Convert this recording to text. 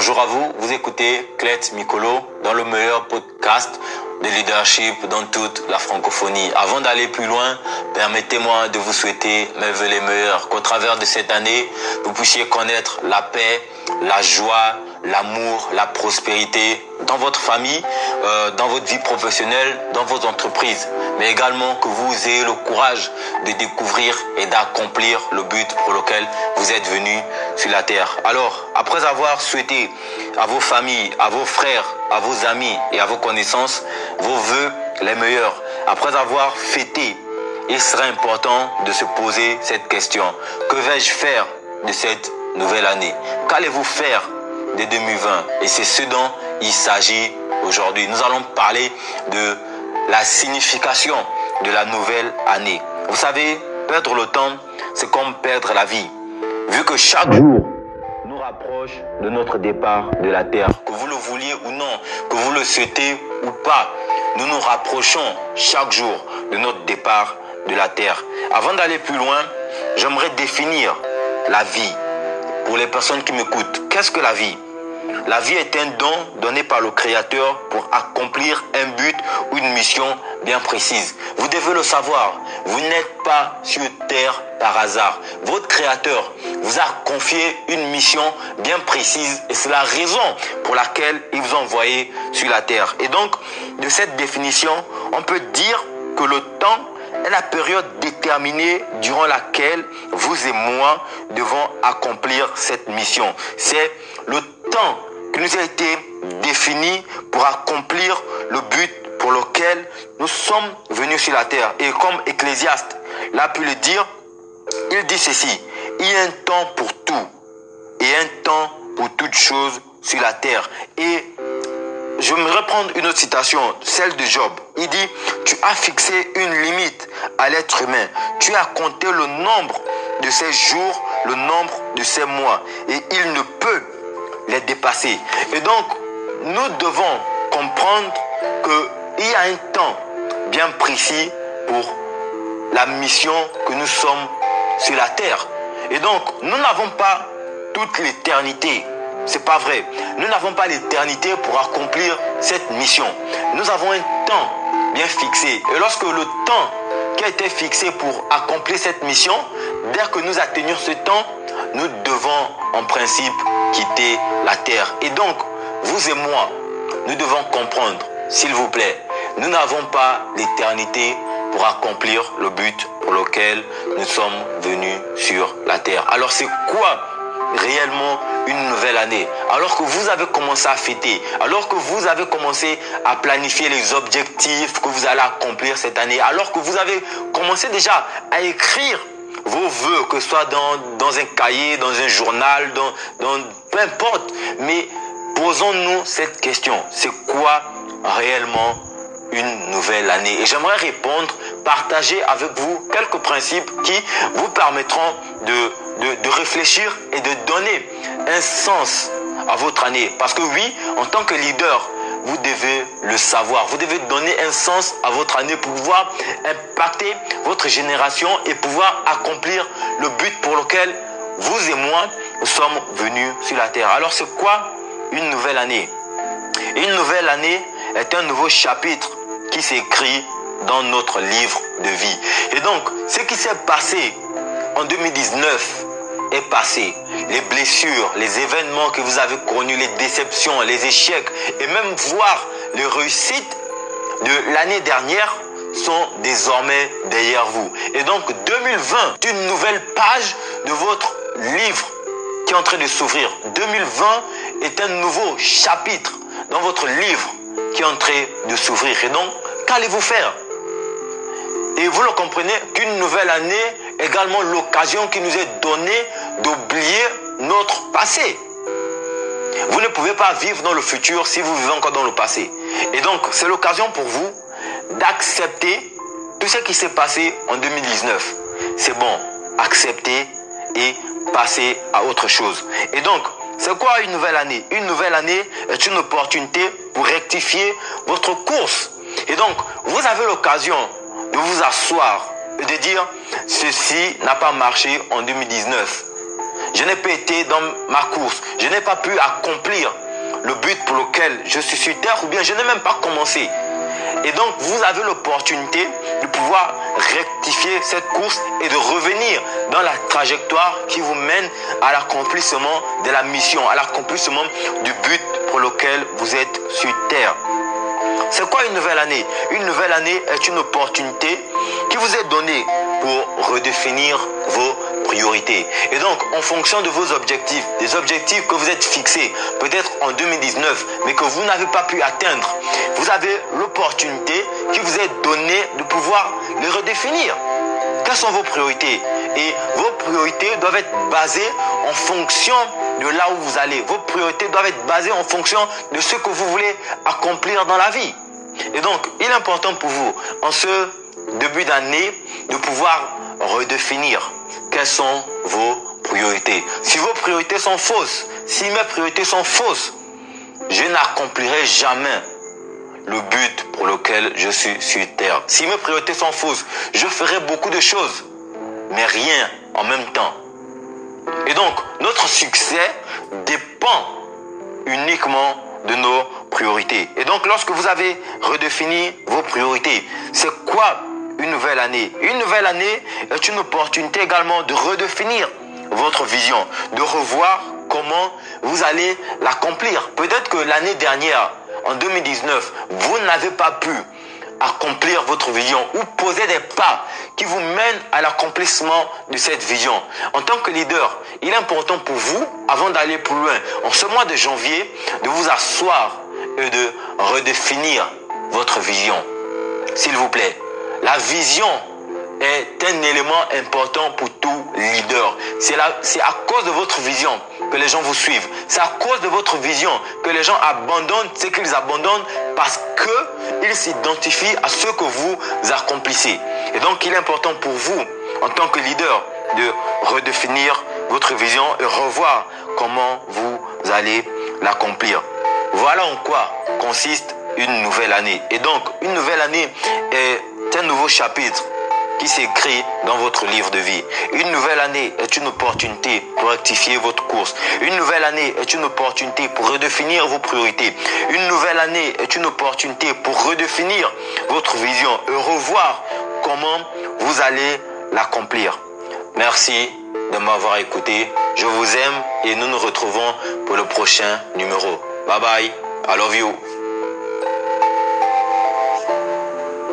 Bonjour à vous, vous écoutez Clet Mikolo dans le meilleur podcast de leadership dans toute la francophonie. Avant d'aller plus loin, permettez-moi de vous souhaiter mes vœux les meilleurs, qu'au travers de cette année, vous puissiez connaître la paix, la joie, l'amour, la prospérité dans votre famille, euh, dans votre vie professionnelle, dans vos entreprises, mais également que vous ayez le courage de découvrir et d'accomplir le but pour lequel vous êtes venu sur la terre. Alors, après avoir souhaité à vos familles, à vos frères, à vos amis et à vos connaissances vos voeux les meilleurs, après avoir fêté, il sera important de se poser cette question. Que vais-je faire de cette nouvelle année? Qu'allez-vous faire de 2020 Et c'est ce dont il s'agit aujourd'hui. Nous allons parler de la signification de la nouvelle année. Vous savez, perdre le temps, c'est comme perdre la vie. Vu que chaque jour nous rapproche de notre départ de la terre, que vous le vouliez ou non, que vous le souhaitez ou pas, nous nous rapprochons chaque jour de notre départ de la terre. Avant d'aller plus loin, j'aimerais définir la vie pour les personnes qui m'écoutent. Qu'est-ce que la vie? La vie est un don donné par le Créateur pour accomplir un but ou une mission bien précise. Vous devez le savoir. Vous n'êtes pas sur terre par hasard. Votre Créateur vous a confié une mission bien précise et c'est la raison pour laquelle il vous a envoyé sur la terre. Et donc, de cette définition, on peut dire que le temps la période déterminée durant laquelle vous et moi devons accomplir cette mission. C'est le temps qui nous a été défini pour accomplir le but pour lequel nous sommes venus sur la terre. Et comme Ecclésiaste l'a pu le dire, il dit ceci, il y a un temps pour tout et un temps pour toute chose sur la terre. Et je me reprendre une autre citation, celle de Job. Il dit, tu as fixé une limite à l'être humain. Tu as compté le nombre de ses jours, le nombre de ses mois. Et il ne peut les dépasser. Et donc, nous devons comprendre qu'il y a un temps bien précis pour la mission que nous sommes sur la terre. Et donc, nous n'avons pas toute l'éternité. C'est pas vrai. Nous n'avons pas l'éternité pour accomplir cette mission. Nous avons un temps bien fixé. Et lorsque le temps qui a été fixé pour accomplir cette mission, dès que nous atteignons ce temps, nous devons en principe quitter la terre. Et donc, vous et moi, nous devons comprendre, s'il vous plaît, nous n'avons pas l'éternité pour accomplir le but pour lequel nous sommes venus sur la terre. Alors c'est quoi réellement une nouvelle année. Alors que vous avez commencé à fêter, alors que vous avez commencé à planifier les objectifs que vous allez accomplir cette année, alors que vous avez commencé déjà à écrire vos voeux, que ce soit dans, un cahier, dans un journal, dans, dans peu importe. Mais posons-nous cette question. C'est quoi réellement une nouvelle année Et j'aimerais répondre, partager avec vous quelques principes qui vous permettront de, de, de réfléchir et de donner un sens à votre année. Parce que oui, en tant que leader, vous devez le savoir. Vous devez donner un sens à votre année pour pouvoir impacter votre génération et pouvoir accomplir le but pour lequel vous et moi nous sommes venus sur la terre. Alors c'est quoi une nouvelle année? Une nouvelle année est un nouveau chapitre qui s'écrit dans notre livre de vie. Et donc, ce qui s'est passé en 2019 est passé. Les blessures, les événements que vous avez connus, les déceptions, les échecs et même voir les réussites de l'année dernière sont désormais derrière vous. Et donc 2020 est une nouvelle page de votre livre qui est en train de s'ouvrir. 2020 est un nouveau chapitre dans votre livre qui est en train de s'ouvrir. Et donc, qu'allez-vous faire Et vous le comprenez qu'une nouvelle année est également l'occasion qui nous est donnée d'oublier notre passé. Vous ne pouvez pas vivre dans le futur si vous vivez encore dans le passé. Et donc, c'est l'occasion pour vous d'accepter tout ce qui s'est passé en 2019. C'est bon, accepter et passer à autre chose. Et donc, c'est quoi une nouvelle année? Une nouvelle année est une opportunité pour rectifier votre course. Et donc, vous avez l'occasion de vous asseoir et de dire, ceci n'a pas marché en 2019. Je n'ai pas été dans ma course. Je n'ai pas pu accomplir le but pour lequel je suis sur terre ou bien je n'ai même pas commencé. Et donc, vous avez l'opportunité de pouvoir rectifier cette course et de revenir dans la trajectoire qui vous mène à l'accomplissement de la mission, à l'accomplissement du but pour lequel vous êtes sur terre. C'est quoi une nouvelle année? Une nouvelle année est une opportunité qui vous est donnée pour redéfinir vos priorités. Et donc, en fonction de vos objectifs, des objectifs que vous êtes fixés, peut-être en 2019, mais que vous n'avez pas pu atteindre, vous avez l'opportunité qui vous est donnée de pouvoir les redéfinir. Quelles sont vos priorités Et vos priorités doivent être basées en fonction de là où vous allez. Vos priorités doivent être basées en fonction de ce que vous voulez accomplir dans la vie. Et donc, il est important pour vous, en ce début d'année, de pouvoir redéfinir quelles sont vos priorités. Si vos priorités sont fausses, si mes priorités sont fausses, je n'accomplirai jamais le but pour lequel je suis sur terre. Si mes priorités sont fausses, je ferai beaucoup de choses, mais rien en même temps. Et donc, notre succès dépend uniquement de nos priorités. Et donc, lorsque vous avez redéfini vos priorités, c'est quoi une nouvelle année? Une nouvelle année est une opportunité également de redéfinir votre vision, de revoir comment vous allez l'accomplir. Peut-être que l'année dernière, en 2019, vous n'avez pas pu accomplir votre vision ou poser des pas qui vous mènent à l'accomplissement de cette vision. En tant que leader, il est important pour vous, avant d'aller plus loin, en ce mois de janvier, de vous asseoir et de redéfinir votre vision. S'il vous plaît, la vision est un élément important pour tout leader. C'est à cause de votre vision que les gens vous suivent. C'est à cause de votre vision que les gens abandonnent ce qu'ils abandonnent parce qu'ils s'identifient à ce que vous accomplissez. Et donc, il est important pour vous, en tant que leader, de redéfinir votre vision et revoir comment vous allez l'accomplir. Voilà en quoi consiste une nouvelle année. Et donc, une nouvelle année est un nouveau chapitre qui s'écrit dans votre livre de vie. Une nouvelle année est une opportunité pour rectifier votre course. Une nouvelle année est une opportunité pour redéfinir vos priorités. Une nouvelle année est une opportunité pour redéfinir votre vision et revoir comment vous allez l'accomplir. Merci de m'avoir écouté. Je vous aime et nous nous retrouvons pour le prochain numéro. Bye bye. I love you.